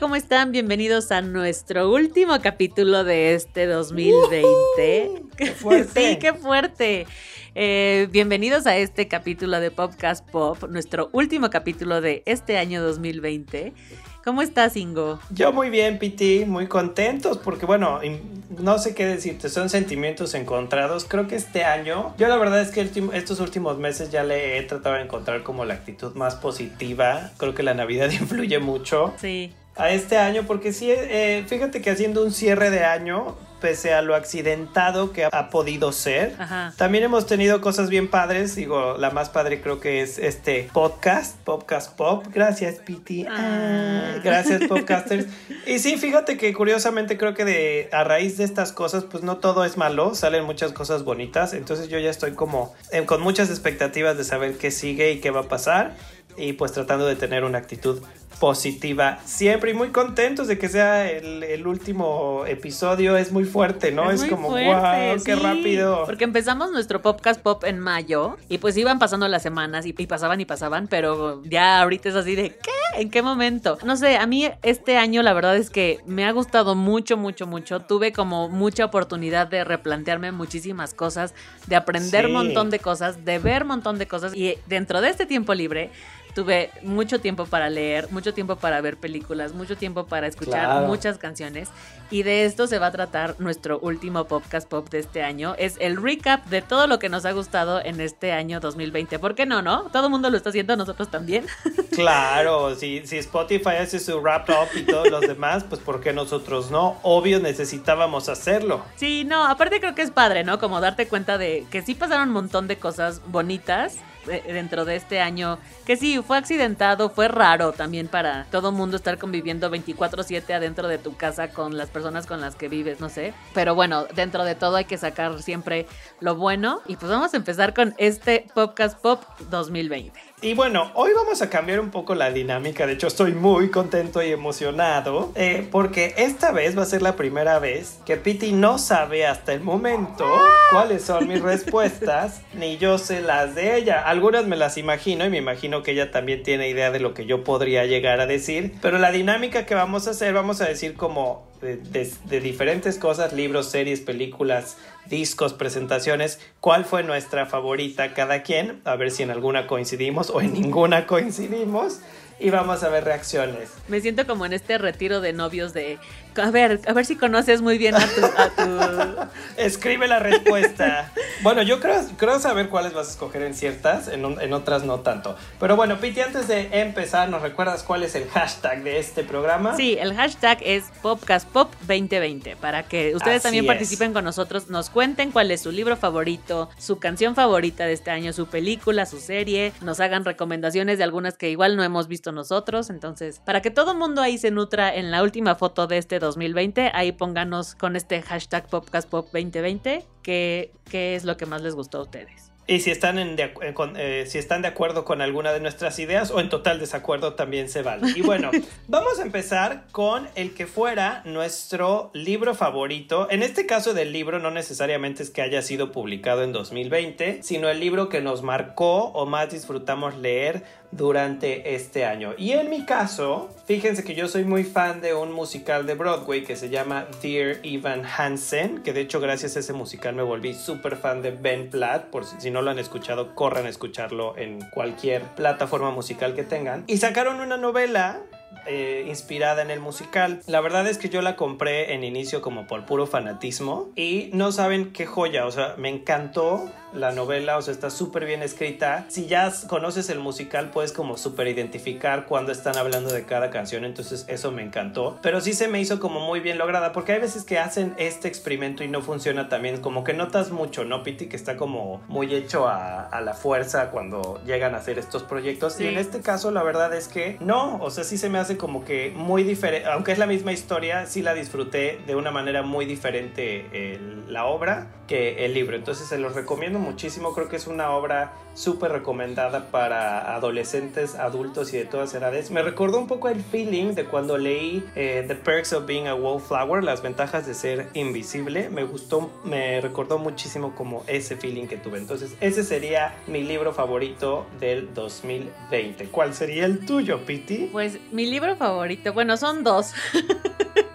¿Cómo están? Bienvenidos a nuestro último capítulo de este 2020. ¡Qué fuerte! sí, qué fuerte. Eh, bienvenidos a este capítulo de Popcast Pop, nuestro último capítulo de este año 2020. ¿Cómo estás, Ingo? Yo muy bien, Piti, muy contentos porque, bueno, no sé qué decirte, son sentimientos encontrados. Creo que este año, yo la verdad es que estos últimos meses ya le he tratado de encontrar como la actitud más positiva. Creo que la Navidad influye mucho. Sí a este año, porque sí, eh, fíjate que haciendo un cierre de año, pese a lo accidentado que ha podido ser, también hemos tenido cosas bien padres. Digo, la más padre creo que es este podcast, Podcast Pop. Gracias, Piti. Ah. gracias, podcasters. y sí, fíjate que curiosamente creo que de, a raíz de estas cosas, pues no todo es malo, salen muchas cosas bonitas. Entonces yo ya estoy como eh, con muchas expectativas de saber qué sigue y qué va a pasar. Y pues tratando de tener una actitud positiva siempre y muy contentos de que sea el, último episodio. Es muy fuerte, ¿no? Es, como, wow, qué rápido. Porque empezamos nuestro podcast pop en mayo y pues iban pasando las semanas y, pasaban y pasaban, pero ya ahorita es así de ¿qué? ¿En qué momento? No sé, a mí este año la verdad es que me ha gustado mucho, mucho, mucho. Tuve como mucha oportunidad de replantearme muchísimas cosas, de aprender un montón de cosas, de ver un montón de cosas y dentro de este tiempo libre tuve mucho tiempo para leer, mucho tiempo para ver películas, mucho tiempo para escuchar muchas canciones. Y de esto se va a tratar nuestro último podcast pop de este año. Es el recap de todo lo que nos ha gustado en este año 2020. ¿Por qué no, no? Todo el mundo lo está haciendo, nosotros también. Claro, si, si Spotify hace su wrap up y todos los demás, pues ¿por qué nosotros no? Obvio necesitábamos hacerlo. Sí, no, aparte creo que es padre, ¿no? Como darte cuenta de que sí pasaron un montón de cosas bonitas eh, dentro de este año, que sí, fue accidentado, fue raro también para todo mundo estar conviviendo 24/7 adentro de tu casa con las personas con las que vives, no sé. Pero bueno, dentro de todo hay que sacar siempre lo bueno. Y pues vamos a empezar con este Podcast Pop 2020. Y bueno, hoy vamos a cambiar un poco la dinámica. De hecho, estoy muy contento y emocionado eh, porque esta vez va a ser la primera vez que Piti no sabe hasta el momento cuáles son mis respuestas, ni yo sé las de ella. Algunas me las imagino y me imagino que ella también tiene idea de lo que yo podría llegar a decir. Pero la dinámica que vamos a hacer, vamos a decir como de, diferentes cosas, libros, series, películas, discos, presentaciones, cuál fue nuestra favorita cada quien, a ver si en alguna coincidimos o en ninguna coincidimos. Y vamos a ver reacciones. Me siento como en este retiro de novios de a ver, a ver si conoces muy bien a tu... Escribe la respuesta. bueno, yo creo, creo saber cuáles vas a escoger en ciertas, en, en otras no tanto. Pero bueno, Piti, antes de empezar, ¿nos recuerdas cuál es el hashtag de este programa? Sí, el hashtag es PopcastPop2020, para que ustedes también participen con nosotros, nos cuenten cuál es su libro favorito, su canción favorita de este año, su película, su serie, nos hagan recomendaciones de algunas que igual no hemos visto nosotros, entonces, para que todo el mundo ahí se nutra en la última foto de este 2020. Ahí pónganos con este hashtag PopcastPop2020 qué, qué es lo que más les gustó a ustedes. Y si están, en de, eh, eh, si están de acuerdo con alguna de nuestras ideas o en total desacuerdo también se vale. Y bueno, vamos a empezar con el que fuera nuestro libro favorito. En este caso del libro no necesariamente es que haya sido publicado en 2020, sino el libro que nos marcó o más disfrutamos leer durante este año. Y en mi caso, fíjense que yo soy muy fan de un musical de Broadway que se llama Dear Evan Hansen, que de hecho gracias a ese musical me volví súper fan de Ben Platt, por si no lo han escuchado, corran a escucharlo en cualquier plataforma musical que tengan. Y sacaron una novela eh, inspirada en el musical. La verdad es que yo la compré en inicio como por puro fanatismo y no saben qué joya, o sea, me encantó la novela, o sea, está súper bien escrita. Si ya conoces el musical, puedes como súper identificar cuando están hablando de cada canción, entonces eso me encantó. Pero sí se me hizo como muy bien lograda, porque hay veces que hacen este experimento y no funciona también, como que notas mucho, ¿no, Piti? Que está como muy hecho a, la fuerza cuando llegan a hacer estos proyectos. Y en este caso, la verdad es que no, o sea, sí se me hace como que muy diferente, aunque es la misma historia, sí la disfruté de una manera muy diferente la obra que el libro. Entonces se los recomiendo muchísimo. Creo que es una obra súper recomendada para adolescentes, adultos y de todas edades. Me recordó un poco el feeling de cuando leí eh, The Perks of Being a Wallflower, las ventajas de ser invisible. Me gustó, me recordó muchísimo como ese feeling que tuve. Entonces ese sería mi libro favorito del 2020. ¿Cuál sería el tuyo, Piti? Pues mi libro favorito, bueno, son dos.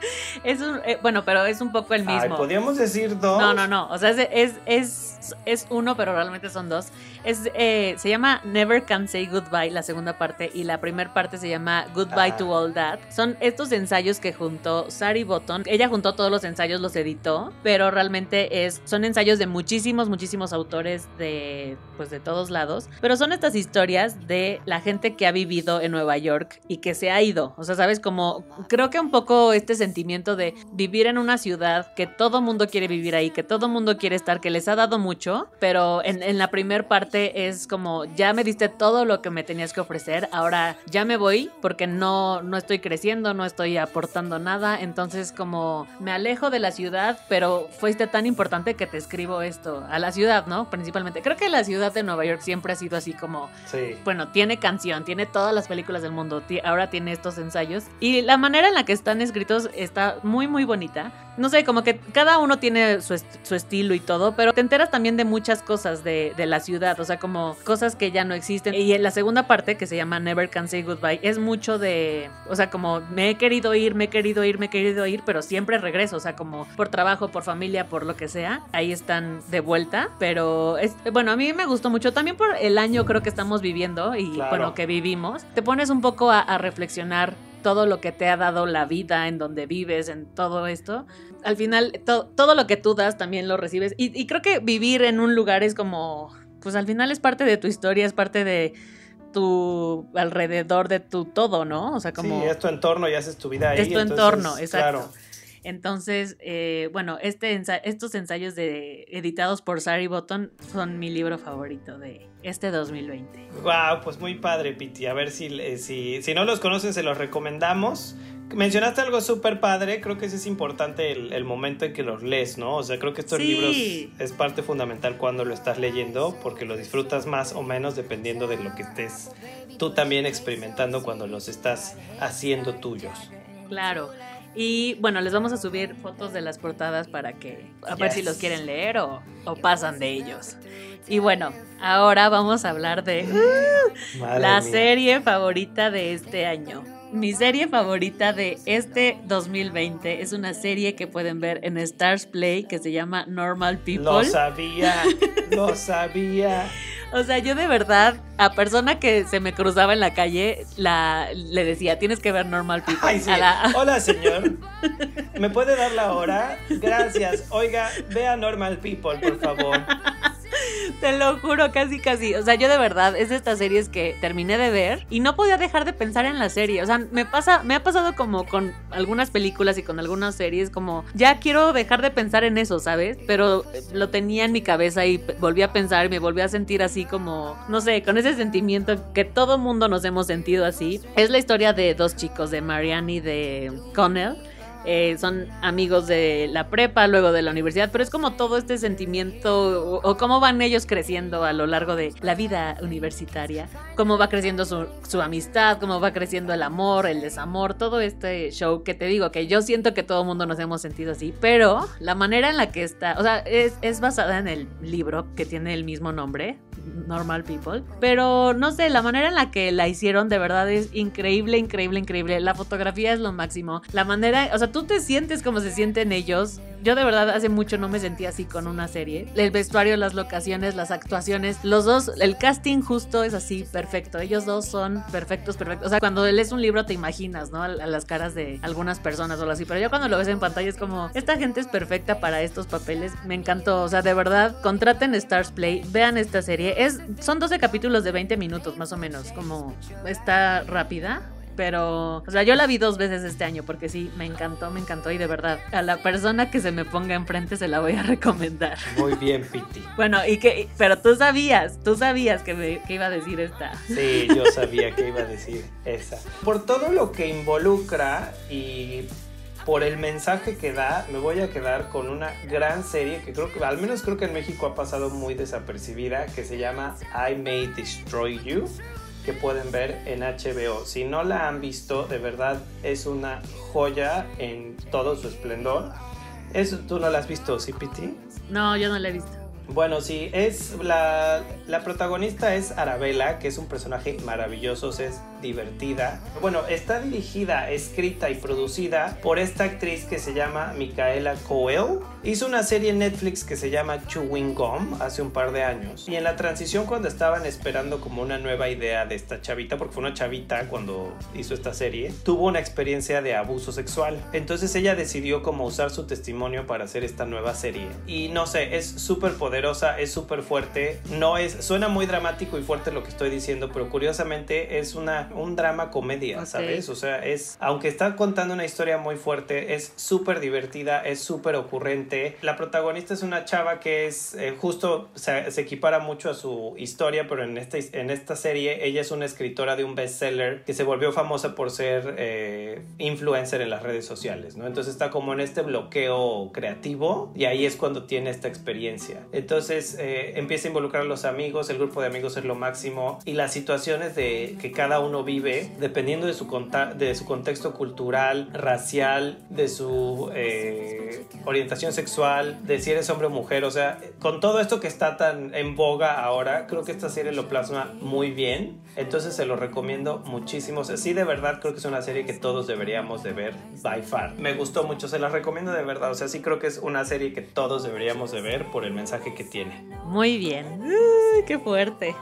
es un, eh, bueno, pero es un poco el mismo. ¿Podríamos decir dos? No, no, no. O sea, es, es, es, uno, pero realmente son dos. Es, eh, se llama Never Can Say Goodbye, la segunda parte, y la primera parte se llama Goodbye to ah. All That. Son estos ensayos que juntó Sari Botton. Ella juntó todos los ensayos, los editó, pero realmente es, son ensayos de muchísimos, muchísimos autores de, pues, de todos lados. Pero son estas historias de la gente que ha vivido en Nueva York y que se ha ido. O sea, sabes, como creo que un poco este sentimiento de vivir en una ciudad que todo mundo quiere vivir ahí, que todo mundo quiere estar, que les ha dado mucho, pero en, en la primera parte es como, ya me diste todo lo que me tenías que ofrecer, ahora ya me voy porque no, no estoy creciendo, no estoy aportando nada, entonces como me alejo de la ciudad, pero fuiste tan importante que te escribo esto, a la ciudad, ¿no? Principalmente. Creo que la ciudad de Nueva York siempre ha sido así como, bueno, tiene canción, tiene todas las películas del mundo, ahora tiene estos ensayos y la manera en la que están escritos está muy, muy bonita. No sé, como que cada uno tiene su, su estilo y todo, pero te enteras también de muchas cosas de, de la ciudad, o sea, como cosas que ya no existen. Y en la segunda parte, que se llama Never Can Say Goodbye, es mucho de, o sea, como me he querido ir, me he querido ir, me he querido ir, pero siempre regreso, o sea, como por trabajo, por familia, por lo que sea, ahí están de vuelta. Pero es, bueno, a mí me gustó mucho también por el año creo que estamos viviendo y bueno, que vivimos. Te pones un poco a, reflexionar todo lo que te ha dado la vida, en donde vives, en todo esto. Al final, todo lo que tú das también lo recibes. y, creo que vivir en un lugar es como pues al final es parte de tu historia, es parte de tu alrededor de tu todo, ¿no? O sea, como... Sí, es tu entorno y haces tu vida ahí. Es tu entorno, exacto. Entonces, eh, bueno, este estos ensayos de, editados por Sari Botton son mi libro favorito de este 2020. Wow, pues muy padre, Piti. A ver si, si, si no los conocen, se los recomendamos. Mencionaste algo súper padre, creo que ese es importante el, momento en que los lees, ¿no? O sea, creo que estos libros es parte fundamental cuando lo estás leyendo porque lo disfrutas más o menos dependiendo de lo que estés tú también experimentando cuando los estás haciendo tuyos. Claro. Y bueno, les vamos a subir fotos de las portadas para que a ver si los quieren leer o, o, pasan de ellos. Y bueno, ahora vamos a hablar de la serie favorita de este año mi serie favorita de este 2020 es una serie que pueden ver en Stars Play que se llama Normal People. Lo sabía, lo sabía. O sea, yo de verdad, a persona que se me cruzaba en la calle, la, le decía, tienes que ver Normal People. Hola, señor. ¿Me puede dar la hora? Gracias. Oiga, vea Normal People, por favor. Te lo juro, casi, casi. O sea, yo de verdad, es de estas series que terminé de ver y no podía dejar de pensar en la serie. O sea, me pasa, me ha pasado como con algunas películas y con algunas series, como ya quiero dejar de pensar en eso, ¿sabes? Pero lo tenía en mi cabeza y volví a pensar y me volví a sentir así como, no sé, con ese sentimiento que todo mundo nos hemos sentido así. Es la historia de dos chicos, de Marianne y de Connell eh, son amigos de la prepa, luego de la universidad, pero es como todo este sentimiento o, cómo van ellos creciendo a lo largo de la vida universitaria, cómo va creciendo su, su, amistad, cómo va creciendo el amor, el desamor, todo este show que te digo, que yo siento que todo el mundo nos hemos sentido así, pero la manera en la que está, o sea, es, es basada en el libro que tiene el mismo nombre, Normal People. Pero no sé, la manera en la que la hicieron de verdad es increíble, increíble, increíble. La fotografía es lo máximo. La manera, o sea, tú te sientes como se sienten ellos. Yo de verdad hace mucho no me sentía así con una serie. El vestuario, las locaciones, las actuaciones, los dos, el casting justo es así, perfecto. Ellos dos son perfectos, perfectos. O sea, cuando lees un libro te imaginas, ¿no? A, las caras de algunas personas o así. Pero yo cuando lo ves en pantalla es como, esta gente es perfecta para estos papeles. Me encantó. O sea, de verdad, contraten Stars Play, vean esta serie. Es, son 12 capítulos de 20 minutos más o menos. Como está rápida pero, o sea, yo la vi dos veces este año porque sí, me encantó, me encantó y de verdad, a la persona que se me ponga enfrente se la voy a recomendar. Muy bien, Piti. bueno, y que, pero tú sabías, tú sabías que, me, que iba a decir esta. Sí, yo sabía que iba a decir esa. Por todo lo que involucra y por el mensaje que da, me voy a quedar con una gran serie que creo que, al menos creo que en México ha pasado muy desapercibida, que se llama I May Destroy You que pueden ver en HBO. Si no la han visto, de verdad es una joya en todo su esplendor. Eso tú no la has visto, ¿sí, Piti? No, yo no la he visto. Bueno, sí, es la, la protagonista es Arabella, que es un personaje maravilloso, es divertida. Bueno, está dirigida, escrita y producida por esta actriz que se llama Micaela Coel. Hizo una serie en Netflix que se llama Chewing Gum hace un par de años. Y en la transición cuando estaban esperando como una nueva idea de esta chavita, porque fue una chavita cuando hizo esta serie, tuvo una experiencia de abuso sexual. Entonces ella decidió como usar su testimonio para hacer esta nueva serie. Y no sé, es súper poderosa, es súper fuerte. No es, suena muy dramático y fuerte lo que estoy diciendo, pero curiosamente es una un drama comedia, ¿sabes? O sea, es, aunque está contando una historia muy fuerte, es súper divertida, es súper ocurrente. La protagonista es una chava que es eh, justo, se, se, equipara mucho a su historia, pero en esta, en esta serie ella es una escritora de un bestseller que se volvió famosa por ser eh, influencer en las redes sociales, ¿no? Entonces está como en este bloqueo creativo y ahí es cuando tiene esta experiencia. Entonces eh, empieza a involucrar a los amigos, el grupo de amigos es lo máximo y las situaciones de que cada uno vive, dependiendo de su, de su contexto cultural, racial, de su eh, orientación sexual, de si eres hombre o mujer, o sea, con todo esto que está tan en boga ahora, creo que esta serie lo plasma muy bien, entonces se lo recomiendo muchísimo, o sea, sí de verdad creo que es una serie que todos deberíamos de ver by far. Me gustó mucho, se la recomiendo de verdad, o sea, sí creo que es una serie que todos deberíamos de ver por el mensaje que tiene. Muy bien, Uy, qué fuerte.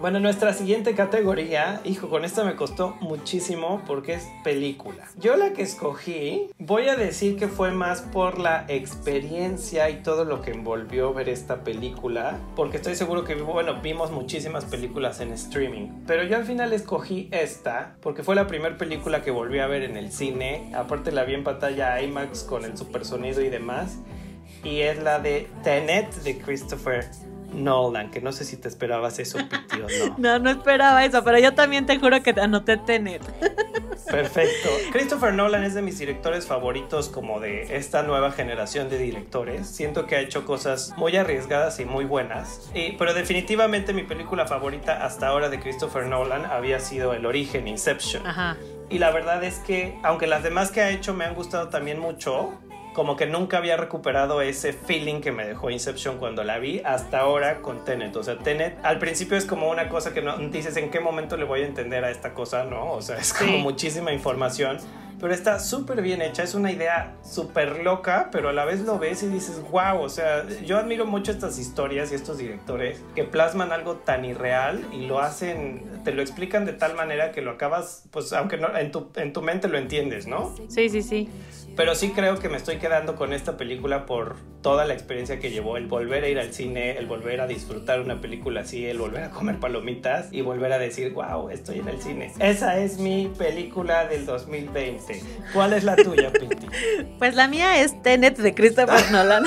Bueno, nuestra siguiente categoría, hijo, con esta me costó muchísimo porque es película. Yo la que escogí, voy a decir que fue más por la experiencia y todo lo que envolvió ver esta película, porque estoy seguro que, bueno, vimos muchísimas películas en streaming, pero yo al final escogí esta porque fue la primera película que volví a ver en el cine, aparte la vi en pantalla IMAX con el super sonido y demás, y es la de Tenet de Christopher Nolan, que no sé si te esperabas eso, Piti, o no. No, no esperaba eso, pero yo también te juro que te anoté Tenet. Perfecto. Christopher Nolan es de mis directores favoritos como de esta nueva generación de directores. Siento que ha hecho cosas muy arriesgadas y muy buenas. Y, pero definitivamente mi película favorita hasta ahora de Christopher Nolan había sido El origen, Inception. Ajá. Y la verdad es que, aunque las demás que ha hecho me han gustado también mucho, como que nunca había recuperado ese feeling que me dejó Inception cuando la vi hasta ahora con Tenet. O sea, Tenet al principio es como una cosa que no dices en qué momento le voy a entender a esta cosa, ¿no? O sea, es como sí. muchísima información pero está súper bien hecha, es una idea súper loca, pero a la vez lo ves y dices, wow, o sea, yo admiro mucho estas historias y estos directores que plasman algo tan irreal y lo hacen, te lo explican de tal manera que lo acabas, pues aunque no, en tu, en tu mente lo entiendes, ¿no? Sí, sí, sí. Pero sí creo que me estoy quedando con esta película por toda la experiencia que llevó, el volver a ir al cine, el volver a disfrutar una película así, el volver a comer palomitas y volver a decir, wow, estoy en el cine. Esa es mi película del 2020. ¿Cuál es la tuya, Pinti? Pues la mía es Tenet de Christopher Nolan.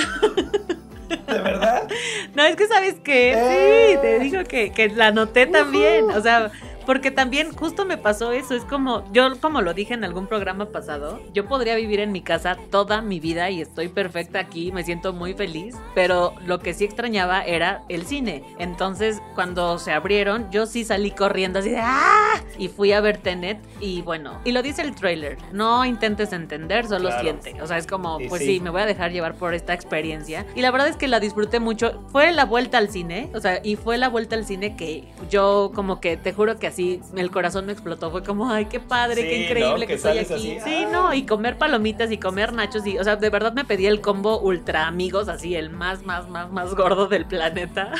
¿De verdad? No, es que sabes que sí, te digo que, que la noté también. O sea, porque también justo me pasó eso, es como, yo como lo dije en algún programa pasado, yo podría vivir en mi casa toda mi vida y estoy perfecta aquí, me siento muy feliz, pero lo que sí extrañaba era el cine. Entonces, cuando se abrieron, yo sí salí corriendo así de ¡ah! Y fui a ver Tenet y bueno, y lo dice el trailer, no intentes entender, solo claro. siente. O sea, es como, pues sí. sí, me voy a dejar llevar por esta experiencia. Y la verdad es que la disfruté mucho. Fue la vuelta al cine, o sea, y fue la vuelta al cine que yo como que te juro que así el corazón me explotó. Fue como, ay, qué padre, sí, qué increíble ¿no? que, estoy aquí. Así, sí, ah. no, y comer palomitas y comer nachos. Y, o sea, de verdad me pedí el combo ultra amigos, así, el más, más, más, más gordo del planeta.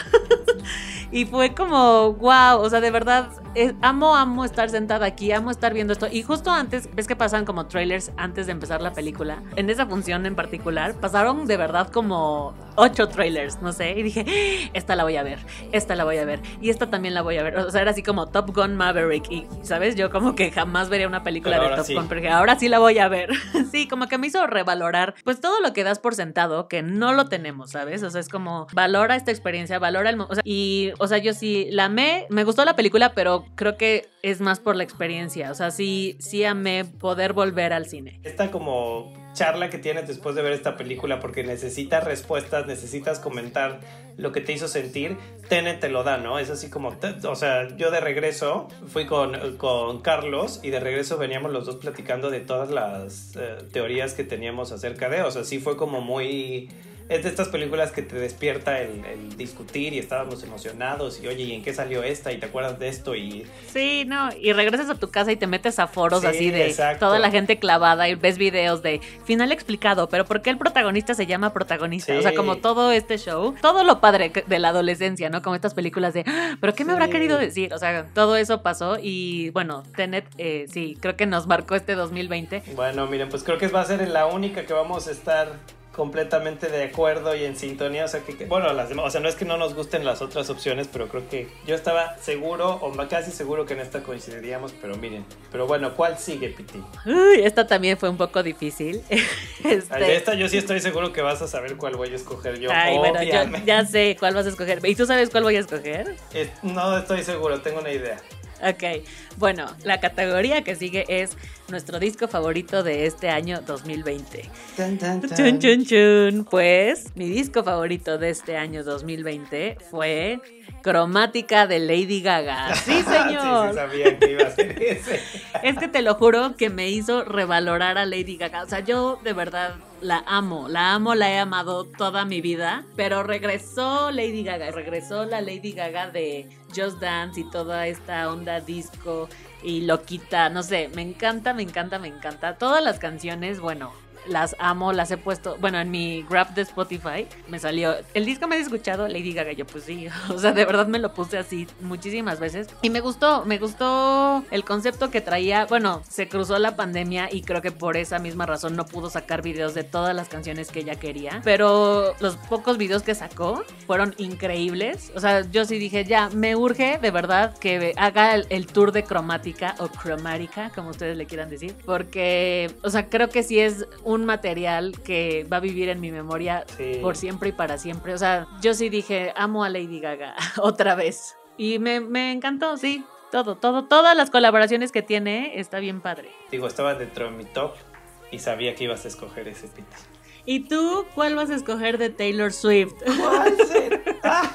y fue como, wow, o sea, de verdad, es, amo, amo estar sentada aquí, amo estar viendo esto. Y justo antes, ves que pasan como trailers antes de empezar la película. En esa función en particular, pasaron de verdad como ocho trailers, no sé, y dije, esta la voy a ver, esta la voy a ver, y esta también la voy a ver. O sea, era así como Top Gun Maverick, y, ¿sabes? Yo como que jamás vería una película de Top Gun, porque ahora sí la voy a ver. sí, como que me hizo revalorar, pues todo lo que das por sentado, que no lo tenemos, ¿sabes? O sea, es como, valora esta experiencia, valora el... O sea, y, o sea, yo sí la amé, me gustó la película, pero creo que es más por la experiencia. O sea, sí, sí amé poder volver al cine. Esta como charla que tienes después de ver esta película porque necesitas respuestas, necesitas comentar lo que te hizo sentir, Tenet te lo da, ¿no? Es así como, o sea, yo de regreso fui con, con Carlos y de regreso veníamos los dos platicando de todas las eh, teorías que teníamos acerca de, o sea, sí fue como muy es de estas películas que te despierta el, discutir y estábamos emocionados y oye, ¿y en qué salió esta? Y te acuerdas de esto y... Sí, no, y regresas a tu casa y te metes a foros así de toda la gente clavada y ves videos de final explicado, pero ¿por qué el protagonista se llama protagonista? O sea, como todo este show, todo lo padre de la adolescencia, ¿no? Como estas películas de, ah, ¿pero qué me habrá querido decir? O sea, todo eso pasó y bueno, Tenet, eh, sí, creo que nos marcó este 2020. Bueno, miren, pues creo que va a ser la única que vamos a estar completamente de acuerdo y en sintonía. O sea, que, bueno, las demás, o sea, no es que no nos gusten las otras opciones, pero creo que yo estaba seguro o casi seguro que en esta coincidiríamos, pero miren. Pero bueno, ¿cuál sigue, Piti? Uy, esta también fue un poco difícil. este... Esta yo sí estoy seguro que vas a saber cuál voy a escoger yo. Ay, bueno, yo ya sé cuál vas a escoger. ¿Y tú sabes cuál voy a escoger? no estoy seguro, tengo una idea. Ok, bueno, la categoría que sigue es nuestro disco favorito de este año 2020. Chun, chun, chun. Pues mi disco favorito de este año 2020 fue Cromática de Lady Gaga. Sí, señor. sí, sabía que iba a ser ese. es que te lo juro que me hizo revalorar a Lady Gaga. O sea, yo de verdad la amo, la amo, la he amado toda mi vida, pero regresó Lady Gaga, regresó la Lady Gaga de Just Dance y toda esta onda disco y loquita, no sé, me encanta, me encanta, me encanta. Todas las canciones, bueno, las amo, las he puesto, bueno, en mi grab de Spotify me salió, el disco me he escuchado, Lady Gaga, yo pues sí, o sea, de verdad me lo puse así muchísimas veces. Y me gustó, me gustó el concepto que traía, bueno, se cruzó la pandemia y creo que por esa misma razón no pudo sacar videos de todas las canciones que ella quería, pero los pocos videos que sacó fueron increíbles, o sea, yo sí dije, ya, me urge de verdad que haga el, tour de cromática o cromática, como ustedes le quieran decir, porque, o sea, creo que sí es un un material que va a vivir en mi memoria por siempre y para siempre. O sea, yo sí dije, amo a Lady Gaga otra vez. Y me, me encantó, sí. Todo, todo, todas las colaboraciones que tiene está bien padre. Digo, estaba dentro de mi top y sabía que ibas a escoger ese pita. ¿Y tú cuál vas a escoger de Taylor Swift? ¿Cuál ah,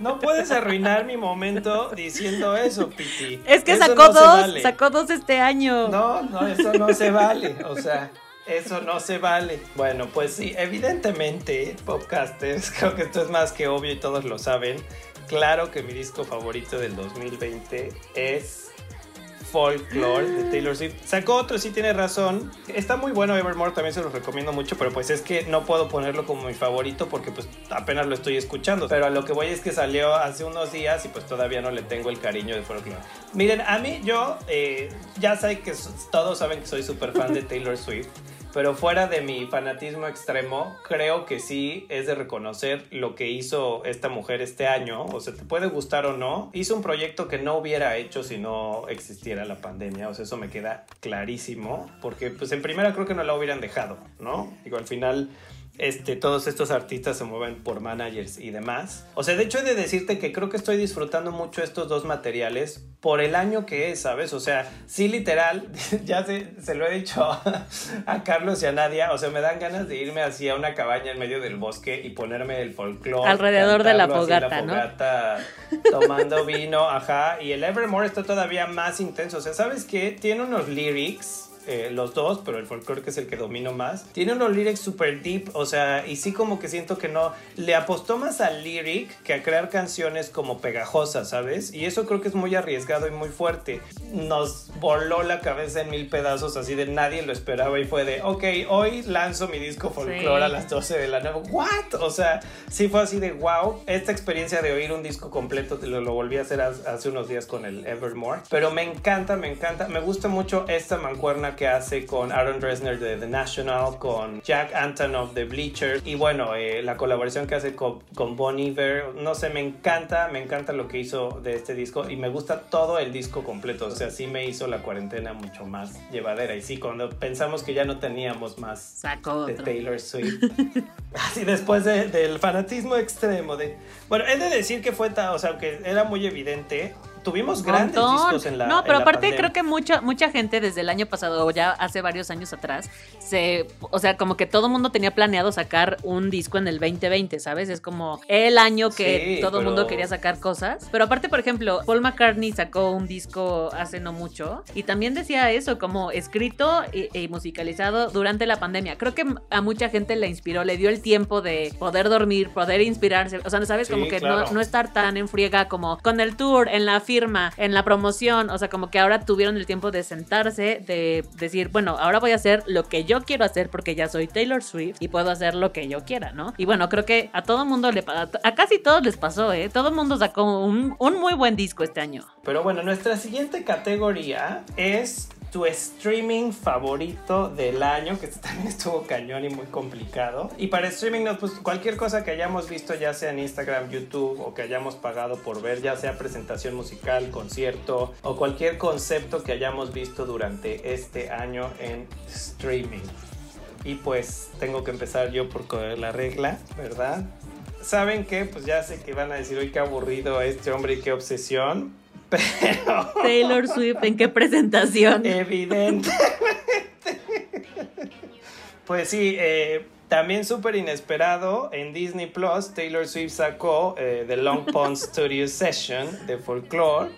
no puedes arruinar mi momento diciendo eso, Piti. Es que sacó dos, sacó dos este año. No, no, eso no se vale. O sea, eso no se vale. Bueno, pues sí, evidentemente, podcasters, creo que esto es más que obvio y todos lo saben. Claro que mi disco favorito del 2020 es Folklore de Taylor Swift. Sacó otro, sí tiene razón. Está muy bueno Evermore, también se los recomiendo mucho, pero pues es que no puedo ponerlo como mi favorito porque pues apenas lo estoy escuchando. Pero a lo que voy es que salió hace unos días y pues todavía no le tengo el cariño de Folklore. Miren, a mí yo eh, ya sé que todos saben que soy súper fan de Taylor Swift. Pero fuera de mi fanatismo extremo, creo que sí es de reconocer lo que hizo esta mujer este año. O sea, te puede gustar o no. Hizo un proyecto que no hubiera hecho si no existiera la pandemia. O sea, eso me queda clarísimo. Porque, pues, en primera creo que no la hubieran dejado, ¿no? Digo, al final este, todos estos artistas se mueven por managers y demás. O sea, de hecho he de decirte que creo que estoy disfrutando mucho estos dos materiales por el año que es, ¿sabes? O sea, sí literal, ya se, se lo he dicho a, Carlos y a Nadia, o sea, me dan ganas de irme así a una cabaña en medio del bosque y ponerme el folclore. Alrededor de la fogata, ¿no? tomando vino, ajá. Y el Evermore está todavía más intenso. O sea, ¿sabes qué? Tiene unos lyrics eh, los dos, pero el folclore que es el que domino más. Tiene unos lyrics super deep, o sea, y sí como que siento que no, le apostó más al lyric que a crear canciones como pegajosas, ¿sabes? Y eso creo que es muy arriesgado y muy fuerte. Nos voló la cabeza en mil pedazos, así de nadie lo esperaba y fue de, ok, hoy lanzo mi disco folclore a las 12 de la noche. ¿What? O sea, sí fue así de, wow, esta experiencia de oír un disco completo lo, lo volví a hacer hace unos días con el Evermore, pero me encanta, me encanta, me gusta mucho esta mancuerna que hace con Aaron Dresner de The National, con Jack Antonoff de Bleachers y bueno, eh, la colaboración que hace con, con Bon Iver, no sé, me encanta, me encanta lo que hizo de este disco y me gusta todo el disco completo, o sea, sí me hizo la cuarentena mucho más llevadera. Y sí, cuando pensamos que ya no teníamos más de Taylor Swift, así después del fanatismo extremo de... Bueno, he de decir que fue, o sea, que era muy evidente tuvimos grandes discos en la No, pero aparte creo que mucha mucha gente desde el año pasado o ya hace varios años atrás se o sea, como que todo el mundo tenía planeado sacar un disco en el 2020, ¿sabes? Es como el año que todo el mundo quería sacar cosas, pero aparte, por ejemplo, Paul McCartney sacó un disco hace no mucho y también decía eso como escrito y, musicalizado durante la pandemia. Creo que a mucha gente le inspiró, le dio el tiempo de poder dormir, poder inspirarse, o sea, ¿sabes? Como que no, no estar tan en friega como con el tour, en la firma, en la promoción, o sea, como que ahora tuvieron el tiempo de sentarse, de decir, bueno, ahora voy a hacer lo que yo quiero hacer porque ya soy Taylor Swift y puedo hacer lo que yo quiera, ¿no? Y bueno, creo que a todo mundo le a casi todos les pasó, ¿eh? Todo mundo sacó un muy buen disco este año. Pero bueno, nuestra siguiente categoría es tu streaming favorito del año, que también estuvo cañón y muy complicado. Y para streaming, pues cualquier cosa que hayamos visto, ya sea en Instagram, YouTube o que hayamos pagado por ver, ya sea presentación musical, concierto o cualquier concepto que hayamos visto durante este año en streaming. Y pues tengo que empezar yo por la regla, ¿verdad? ¿Saben qué? Pues ya sé que van a decir, hoy qué aburrido este hombre y qué obsesión. Pero. Taylor Swift, ¿en qué presentación? Evidentemente. Pues sí, eh, también súper inesperado, en Disney Plus, Taylor Swift sacó eh, The Long Pond Studio Session de Folklore.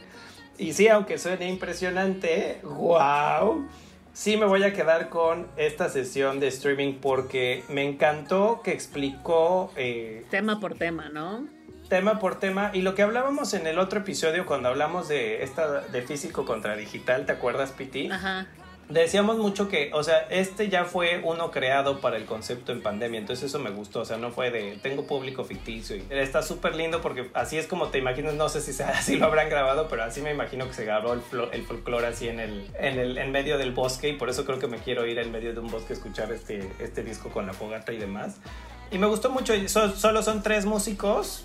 Y sí, aunque suene impresionante, wow, sí me voy a quedar con esta sesión de streaming porque me encantó que explicó... Eh, tema por tema, ¿no? Tema por tema y lo que hablábamos en el otro episodio cuando hablamos de esta de físico contra digital, ¿te acuerdas, Piti? Ajá. Decíamos mucho que, o sea, este ya fue uno creado para el concepto en pandemia, entonces eso me gustó, o sea, no fue de tengo público ficticio y está súper lindo porque así es como te imaginas, no sé si sea, así lo habrán grabado, pero así me imagino que se grabó el, el folclore así en el, en el en medio del bosque y por eso creo que me quiero ir en medio de un bosque a escuchar este, este disco con la fogata y demás. Y me gustó mucho, solo son tres músicos,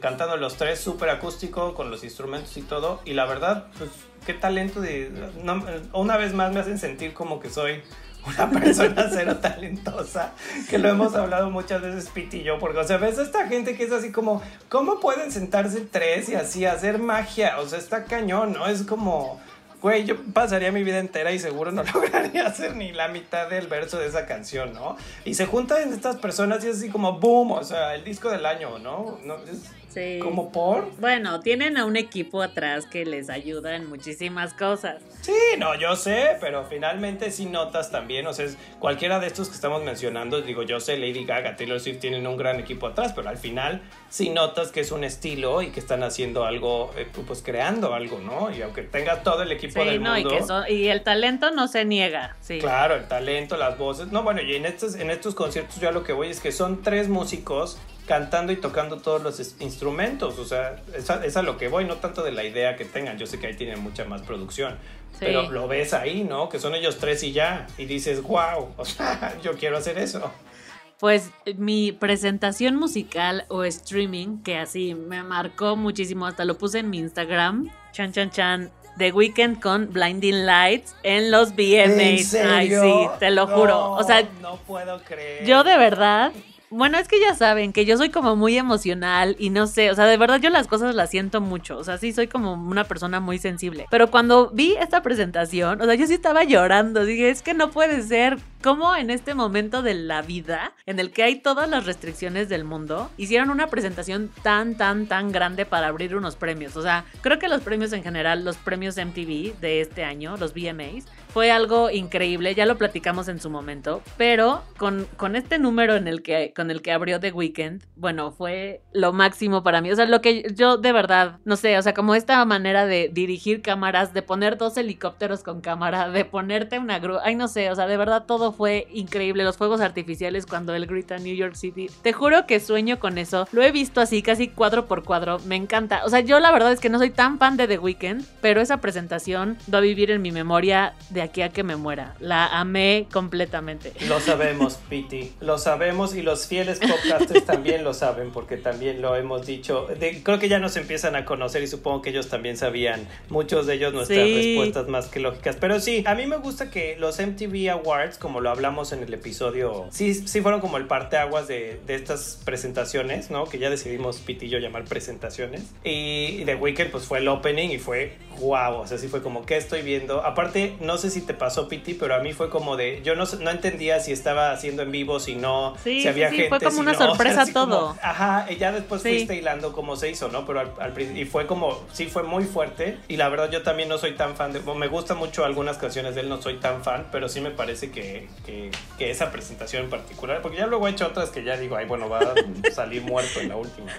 cantando los tres súper acústico con los instrumentos y todo. Y la verdad, pues qué talento de... una vez más me hacen sentir como que soy una persona cero talentosa, que lo hemos hablado muchas veces Piti y yo, porque, o sea, ves a esta gente que es así como, ¿cómo pueden sentarse tres y así hacer magia? O sea, está cañón, ¿no? Es como güey, yo pasaría mi vida entera y seguro no lograría hacer ni la mitad del verso de esa canción, ¿no? Y se juntan estas personas y es así como boom, o sea, el disco del año, ¿no? no es, Sí. ¿Como por? Bueno, tienen a un equipo atrás que les ayuda en muchísimas cosas. Sí, no, yo sé, pero finalmente sí notas también, o sea, cualquiera de estos que estamos mencionando, digo, yo sé, Lady Gaga, Taylor Swift tienen un gran equipo atrás, pero al final sí notas que es un estilo y que están haciendo algo, eh, pues creando algo, ¿no? Y aunque tenga todo el equipo del no, mundo. Y, y el talento no se niega, sí. Claro, el talento, las voces. No, bueno, y en estos, en estos conciertos yo a lo que voy es que son tres músicos cantando y tocando todos los instrumentos. O sea, es a, lo que voy, no tanto de la idea que tengan. Yo sé que ahí tienen mucha más producción. Pero lo ves ahí, ¿no? Que son ellos tres y ya. Y dices, wow, o sea, yo quiero hacer eso. Pues mi presentación musical o streaming, que así me marcó muchísimo, hasta lo puse en mi Instagram, chan chan chan, The Weekend con Blinding Lights en los VMAs. Ay, sí, te lo juro. O sea, no puedo creer. Yo de verdad bueno, es que ya saben que yo soy como muy emocional y no sé, o sea, de verdad yo las cosas las siento mucho, o sea, sí soy como una persona muy sensible. Pero cuando vi esta presentación, o sea, yo sí estaba llorando, dije, es que no puede ser, como en este momento de la vida, en el que hay todas las restricciones del mundo, hicieron una presentación tan, tan, tan grande para abrir unos premios. O sea, creo que los premios en general, los premios MTV de este año, los VMAs, fue algo increíble, ya lo platicamos en su momento, pero con, con este número en el que, con el que abrió The Weeknd, bueno, fue lo máximo para mí. O sea, lo que yo de verdad, no sé, o sea, como esta manera de dirigir cámaras, de poner dos helicópteros con cámara, de ponerte una grúa, ay, no sé, o sea, de verdad todo fue increíble. Los fuegos artificiales cuando él grita New York City. Te juro que sueño con eso. Lo he visto así, casi cuadro por cuadro. Me encanta. O sea, yo la verdad es que no soy tan fan de The Weeknd, pero esa presentación va a vivir en mi memoria de aquí a que me muera. La amé completamente. Lo sabemos, Piti. Lo sabemos y los fieles podcasters también lo saben porque también lo hemos dicho. creo que ya nos empiezan a conocer y supongo que ellos también sabían. Muchos de ellos nuestras respuestas más que lógicas. Pero sí, a mí me gusta que los MTV Awards, como lo hablamos en el episodio, sí, sí fueron como el parteaguas de, de estas presentaciones, ¿no? Que ya decidimos Piti y yo llamar presentaciones. Y The Weeknd pues fue el opening y fue wow, o sea, sí fue como, ¿qué estoy viendo? Aparte, no sé si te pasó, Piti, pero a mí fue como de, yo no, no entendía si estaba haciendo en vivo, si no, si había sí, gente. Fue como una sorpresa todo. ajá, y ya después fuiste hilando cómo se hizo, ¿no? Pero al, al, y fue como, sí, fue muy fuerte. Y la verdad, yo también no soy tan fan de, me gustan mucho algunas canciones de él, no soy tan fan, pero sí me parece que, que, que esa presentación en particular, porque ya luego he hecho otras que ya digo, ay, bueno, va a salir muerto en la última.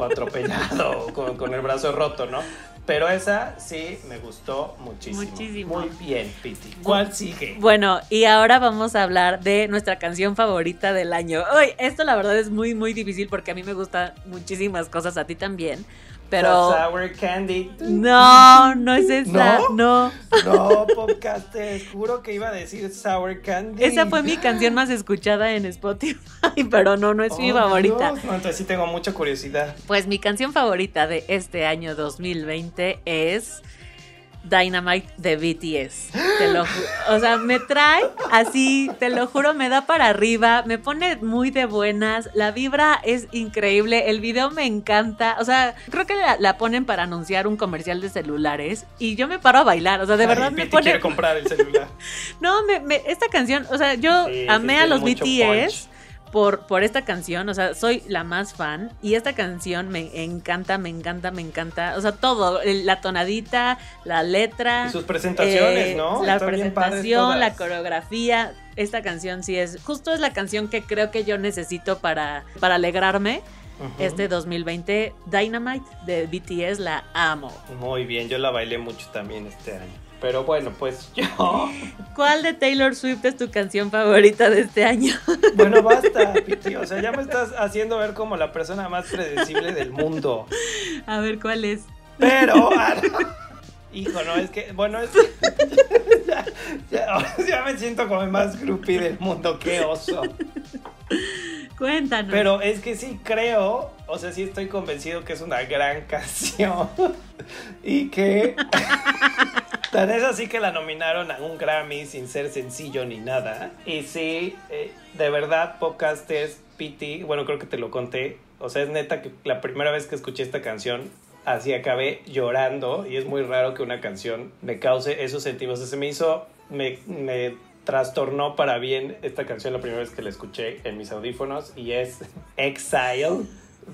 O atropellado, con, con el brazo roto, ¿no? Pero esa sí me gustó muchísimo. Muchísimo. Muy bien, Piti. ¿Cuál sigue? Bueno, y ahora vamos a hablar de nuestra canción favorita del año. Uy, esto la verdad es muy, muy difícil porque a mí me gustan muchísimas cosas, a ti también. Pero. Sour Candy. No, no es esa. No. No, podcast, te juro que iba a decir Sour Candy. Esa fue mi canción más escuchada en Spotify, pero no, no es mi oh, favorita. No, entonces sí tengo mucha curiosidad. Pues mi canción favorita de este año 2020 es Dynamite de BTS. Te lo o sea, me trae así, te lo juro, me da para arriba, me pone muy de buenas, la vibra es increíble, el video me encanta, o sea, creo que la, ponen para anunciar un comercial de celulares y yo me paro a bailar, o sea, de verdad me pone... comprar el celular. no, me, esta canción, o sea, yo amé a los BTS por, por esta canción, o sea, soy la más fan y esta canción me encanta, me encanta, me encanta, o sea, todo, la tonadita, la letra. Y sus presentaciones, eh, ¿no? La presentación, la coreografía, esta canción sí es, justo es la canción que creo que yo necesito para, para alegrarme. Este 2020, Dynamite de BTS, la amo. Muy bien, yo la bailé mucho también este año. Pero bueno, pues yo. ¿Cuál de Taylor Swift es tu canción favorita de este año? Bueno, basta, Piti. O sea, ya me estás haciendo ver como la persona más predecible del mundo. A ver, ¿cuál es? Pero. Ah, hijo, no, es que. Bueno, es. ya, ya, me siento como el más groupie del mundo. ¡Qué oso! Cuéntanos. Pero es que sí creo, o sea, sí estoy convencido que es una gran canción. y que. Tan es así que la nominaron a un Grammy sin ser sencillo ni nada. Y sí, eh, de verdad, podcasters, Pity, bueno, creo que te lo conté. O sea, es neta que la primera vez que escuché esta canción, así acabé llorando. Y es muy raro que una canción me cause esos sentimientos. se me hizo, me, me trastornó para bien esta canción la primera vez que la escuché en mis audífonos. Y es Exile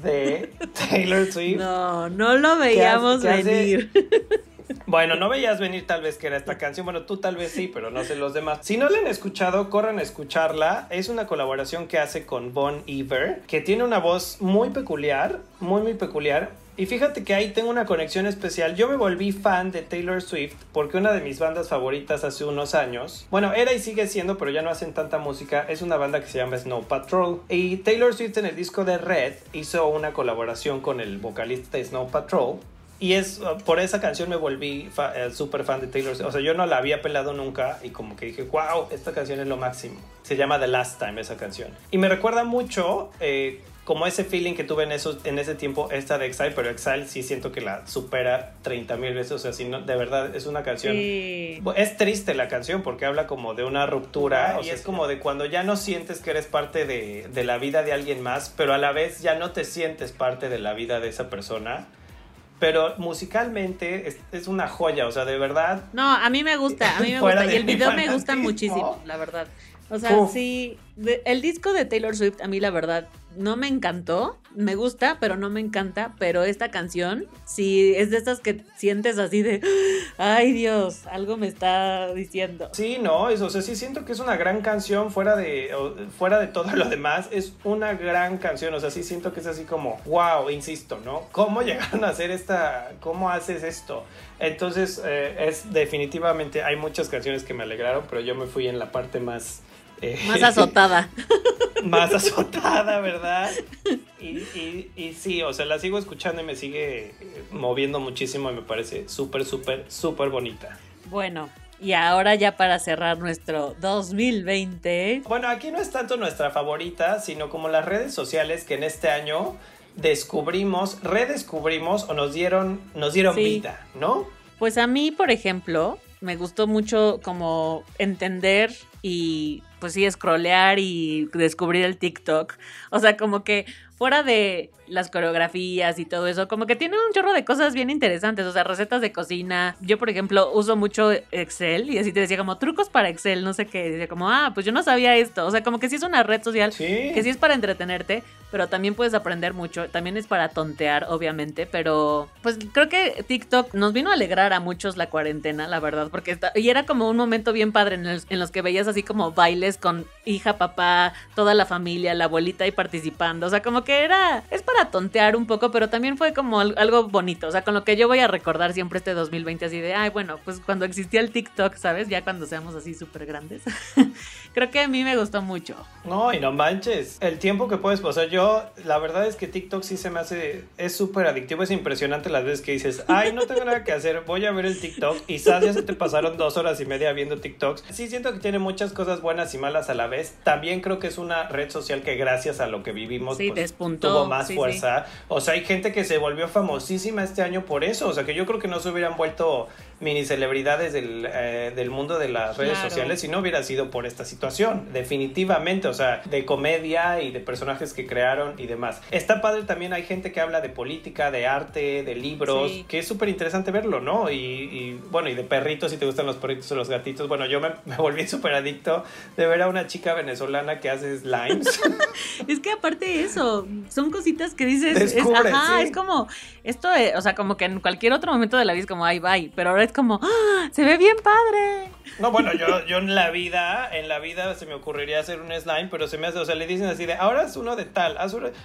de Taylor Swift. No, no lo veíamos venir. Bueno, no veías venir tal vez que era esta canción. Bueno, tú tal vez sí, pero no sé los demás. Si no la han escuchado, corran a escucharla. Es una colaboración que hace con Bon Iver, que tiene una voz muy peculiar, muy, muy peculiar. Y fíjate que ahí tengo una conexión especial. Yo me volví fan de Taylor Swift porque una de mis bandas favoritas hace unos años, bueno, era y sigue siendo, pero ya no hacen tanta música, es una banda que se llama Snow Patrol. Y Taylor Swift en el disco de Red hizo una colaboración con el vocalista de Snow Patrol y es uh, por esa canción me volví eh, súper fan de Taylor Swift. O sea, yo no la había pelado nunca y como que dije, wow, esta canción es lo máximo. Se llama The Last Time esa canción. Y me recuerda mucho eh, como ese feeling que tuve en, eso, en ese tiempo esta de Exile, pero Exile sí siento que la supera 30 mil veces. O sea, si no, de verdad es una canción... Es triste la canción porque habla como de una ruptura y es como de cuando ya no sientes que eres parte de, de la vida de alguien más, pero a la vez ya no te sientes parte de la vida de esa persona pero musicalmente es, una joya, o sea, de verdad. No, a mí me gusta, a mí me gusta. Y el video me gusta muchísimo, la verdad. O sea, sí, el disco de Taylor Swift, a mí la verdad, no me encantó. Me gusta, pero no me encanta. Pero esta canción, sí, es de estas que sientes así de, ay Dios, algo me está diciendo. Sí, no, eso, o sea, sí siento que es una gran canción fuera de, fuera de todo lo demás. Es una gran canción, o sea, sí siento que es así como, wow, insisto, ¿no? ¿Cómo llegaron a hacer esta, cómo haces esto? Entonces, eh, es definitivamente, hay muchas canciones que me alegraron, pero yo me fui en la parte más eh, más azotada. más azotada, ¿verdad? Y, y, sí, o sea, la sigo escuchando y me sigue eh, moviendo muchísimo y me parece súper, súper, súper bonita. Bueno, y ahora ya para cerrar nuestro 2020. Bueno, aquí no es tanto nuestra favorita, sino como las redes sociales que en este año descubrimos, redescubrimos o nos dieron, nos dieron vida, ¿no? Pues a mí, por ejemplo, me gustó mucho como entender y pues sí, scrollear y descubrir el TikTok. O sea, como que fuera de las coreografías y todo eso, como que tiene un chorro de cosas bien interesantes, o sea, recetas de cocina. Yo, por ejemplo, uso mucho Excel y así te decía como trucos para Excel, no sé qué, decía como, ah, pues yo no sabía esto, o sea, como que sí es una red social que sí es para entretenerte, pero también puedes aprender mucho, también es para tontear, obviamente, pero pues creo que TikTok nos vino a alegrar a muchos la cuarentena, la verdad, porque está, y era como un momento bien padre en, en los que veías así como bailes con hija, papá, toda la familia, la abuelita ahí participando, o sea, como que era, es para tontear un poco, pero también fue como algo bonito. O sea, con lo que yo voy a recordar siempre este 2020, así de, ay, bueno, pues cuando existía el TikTok, ¿sabes? Ya cuando seamos así súper grandes. Creo que a mí me gustó mucho. No, y no manches. El tiempo que puedes pasar, yo, la verdad es que TikTok sí se me hace, es súper adictivo, es impresionante las veces que dices, ay, no tengo nada que hacer, voy a ver el TikTok y sabes, ya se te pasaron dos horas y media viendo TikToks. Sí, siento que tiene muchas cosas buenas y malas a la vez. También creo que es una red social que gracias a lo que vivimos, pues, tuvo más fuerza. O sea, hay gente que se volvió famosísima este año por eso. O sea, que yo creo que no se hubieran vuelto mini celebridades del, eh, del mundo de las redes sociales si no hubiera sido por esta situación, definitivamente, o sea, de comedia y de personajes que crearon y demás. Está padre también, hay gente que habla de política, de arte, de libros, que es súper interesante verlo, ¿no? Y, bueno, y de perritos, si te gustan los perritos o los gatitos, bueno, yo me, me volví súper adicto de ver a una chica venezolana que hace slimes. es que aparte de eso, son cositas que dices, es, ajá, es como, esto, o sea, como que en cualquier otro momento de la vida es como, ay, bye, pero ahora es como, ¡Ah! se ve bien padre. No, bueno, yo, yo en la vida, en la vida se me ocurriría hacer un slime, pero se me hace, o sea, le dicen así de, ahora es uno de tal,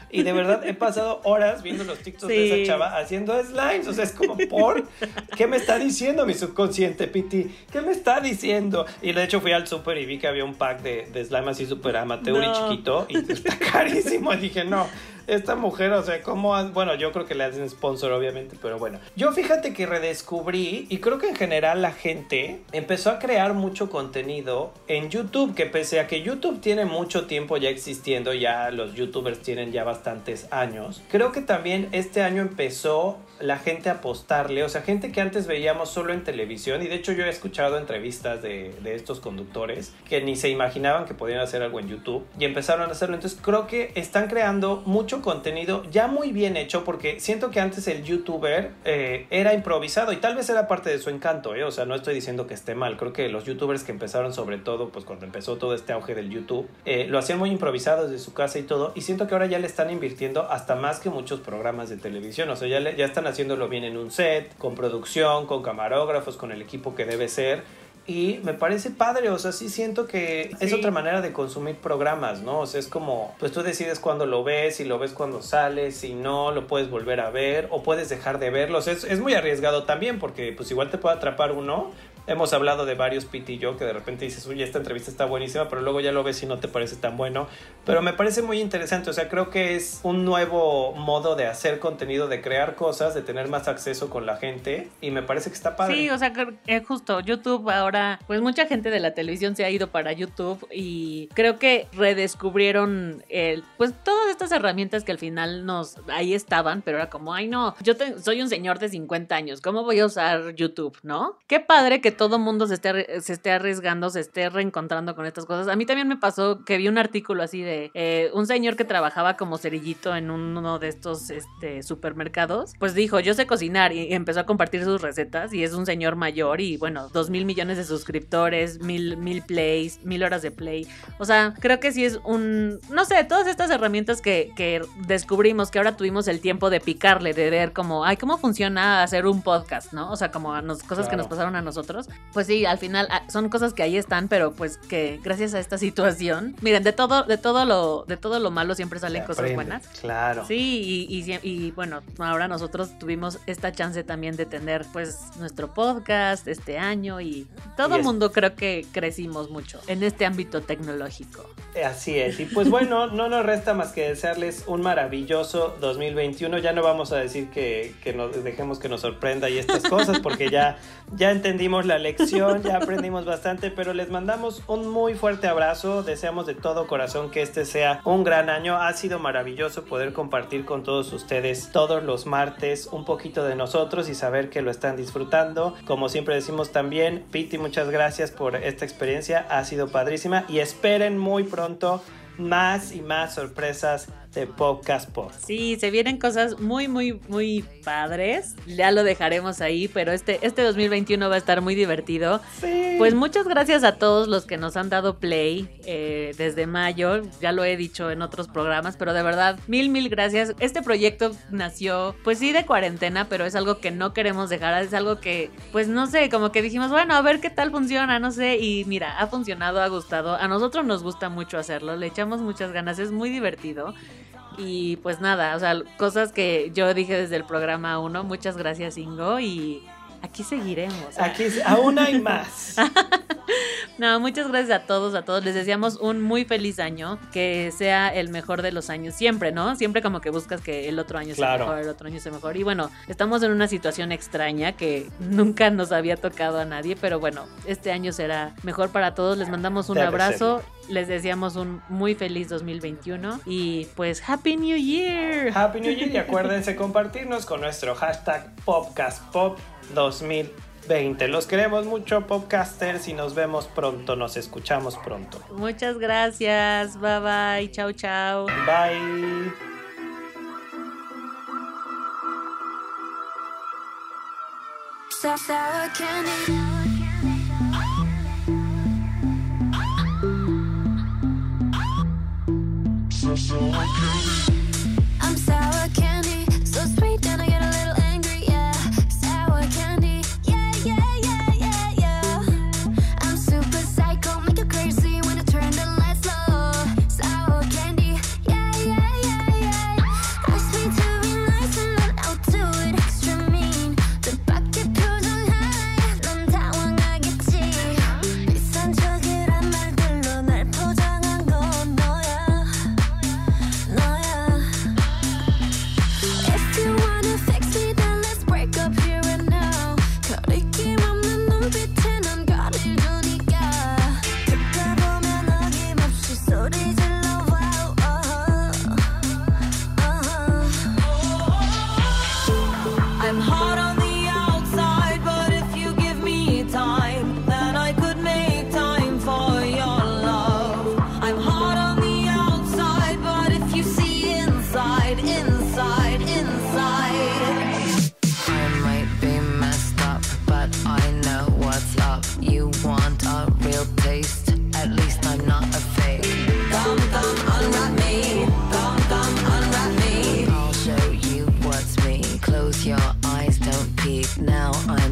y de verdad he pasado horas viendo los TikToks de esa chava haciendo slimes, o sea, es como, ¿por? ¿Qué me está diciendo mi subconsciente, Piti? ¿Qué me está diciendo? Y de hecho fui al súper y vi que había un pack de, de slime así súper amateur y chiquito, y está carísimo, y dije, no, esta mujer, o sea, ¿cómo? Bueno, yo creo que le hacen sponsor, obviamente, pero bueno. Yo fíjate que redescubrí, y creo que en general la gente empezó a crear mucho contenido en YouTube, que pese a que YouTube tiene mucho tiempo ya existiendo, ya los YouTubers tienen ya bastantes años, creo que también este año empezó la gente a apostarle, o sea, gente que antes veíamos solo en televisión, y de hecho yo he escuchado entrevistas de, de estos conductores que ni se imaginaban que podían hacer algo en YouTube y empezaron a hacerlo. Entonces creo que están creando mucho contenido ya muy bien hecho porque siento que antes el youtuber eh, era improvisado y tal vez era parte de su encanto, ¿eh? o sea, no estoy diciendo que esté mal, creo que los youtubers que empezaron sobre todo, pues cuando empezó todo este auge del YouTube, eh, lo hacían muy improvisado desde su casa y todo y siento que ahora ya le están invirtiendo hasta más que muchos programas de televisión, o sea, ya, ya están haciéndolo bien en un set, con producción, con camarógrafos, con el equipo que debe ser y me parece padre, o sea, sí siento que es otra manera de consumir programas, ¿no? O sea, es como, pues tú decides cuándo lo ves, si lo ves cuando sales, si no, lo puedes volver a ver o puedes dejar de verlo. O sea, es, es muy arriesgado también porque pues igual te puede atrapar uno, Hemos hablado de varios Pete y yo que de repente dices, uy, esta entrevista está buenísima, pero luego ya lo ves y no te parece tan bueno. Pero me parece muy interesante, o sea, creo que es un nuevo modo de hacer contenido, de crear cosas, de tener más acceso con la gente y me parece que está padre. Sí, o sea, es eh, justo YouTube ahora, pues mucha gente de la televisión se ha ido para YouTube y creo que redescubrieron el, pues todas estas herramientas que al final nos, ahí estaban, pero era como, ay no, yo soy un señor de 50 años, ¿cómo voy a usar YouTube, no? Qué padre que que todo mundo se esté, se esté arriesgando, se esté reencontrando con estas cosas. A mí también me pasó que vi un artículo así de eh, un señor que trabajaba como cerillito en uno de estos este, supermercados, pues dijo, yo sé cocinar y empezó a compartir sus recetas y es un señor mayor y bueno, dos mil millones de suscriptores, mil, mil plays, mil horas de play. O sea, creo que sí es un, no sé, todas estas herramientas que, que descubrimos, que ahora tuvimos el tiempo de picarle, de ver como, ay, ¿cómo funciona hacer un podcast, no? O sea, como cosas que nos pasaron a nosotros. Pues sí, al final ah, son cosas que ahí están, pero pues que gracias a esta situación, miren, de todo, de todo lo, de todo lo malo siempre salen cosas buenas. Claro. Sí, y, y, bueno, ahora nosotros tuvimos esta chance también de tener pues nuestro podcast este año y todo el mundo creo que crecimos mucho en este ámbito tecnológico. Así es, y pues bueno, no nos resta más que desearles un maravilloso 2021. Ya no vamos a decir que, que nos dejemos que nos sorprenda y estas cosas, porque ya, ya entendimos la lección, ya aprendimos bastante, pero les mandamos un muy fuerte abrazo. Deseamos de todo corazón que este sea un gran año. Ha sido maravilloso poder compartir con todos ustedes todos los martes un poquito de nosotros y saber que lo están disfrutando. Como siempre decimos también, Piti, muchas gracias por esta experiencia. Ha sido padrísima y esperen muy pronto más y más sorpresas de Podcast Pop. Sí, se vienen cosas muy, muy, muy padres. Ya lo dejaremos ahí, pero este, este 2021 va a estar muy divertido. Sí. Pues muchas gracias a todos los que nos han dado play eh, desde mayo. Ya lo he dicho en otros programas, pero de verdad, mil, mil gracias. Este proyecto nació, pues sí, de cuarentena, pero es algo que no queremos dejar. Es algo que, pues no sé, como que dijimos, bueno, a ver qué tal funciona, no sé. Y mira, ha funcionado, ha gustado. A nosotros nos gusta mucho hacerlo, le echamos muchas ganas, es muy divertido. Y pues nada, o sea, cosas que yo dije desde el programa 1. Muchas gracias, Ingo. Y aquí seguiremos. Aquí aún hay más. no, muchas gracias a todos, a todos. Les deseamos un muy feliz año, que sea el mejor de los años siempre, ¿no? Siempre como que buscas que el otro año sea mejor, el otro año sea mejor. Y bueno, estamos en una situación extraña que nunca nos había tocado a nadie, pero bueno, este año será mejor para todos. Les mandamos un abrazo. Les deseamos un muy feliz 2021 y pues Happy New Year. Happy New Year y acuérdense compartirnos con nuestro hashtag PopcastPop 2020. Los queremos mucho, podcasters, y nos vemos pronto, nos escuchamos pronto. Muchas gracias, bye bye, chao, chao. Bye.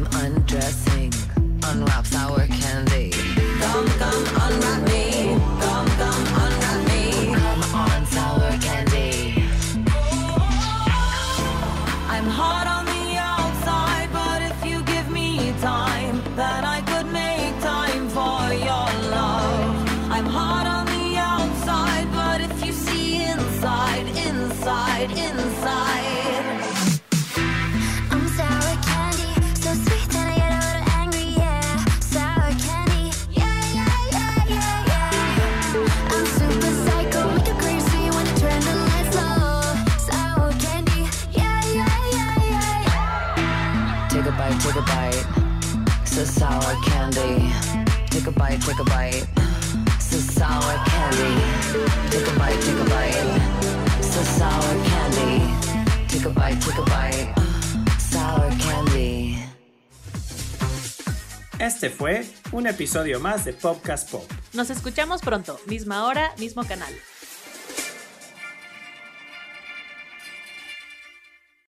I'm un. Take a bite, take a bite. So sour candy. Take a bite, take a bite. So sour candy. Take a bite, take a bite. Sour candy. Este fue un episodio más de Podcast Pop. Nos escuchamos pronto, misma hora, mismo canal.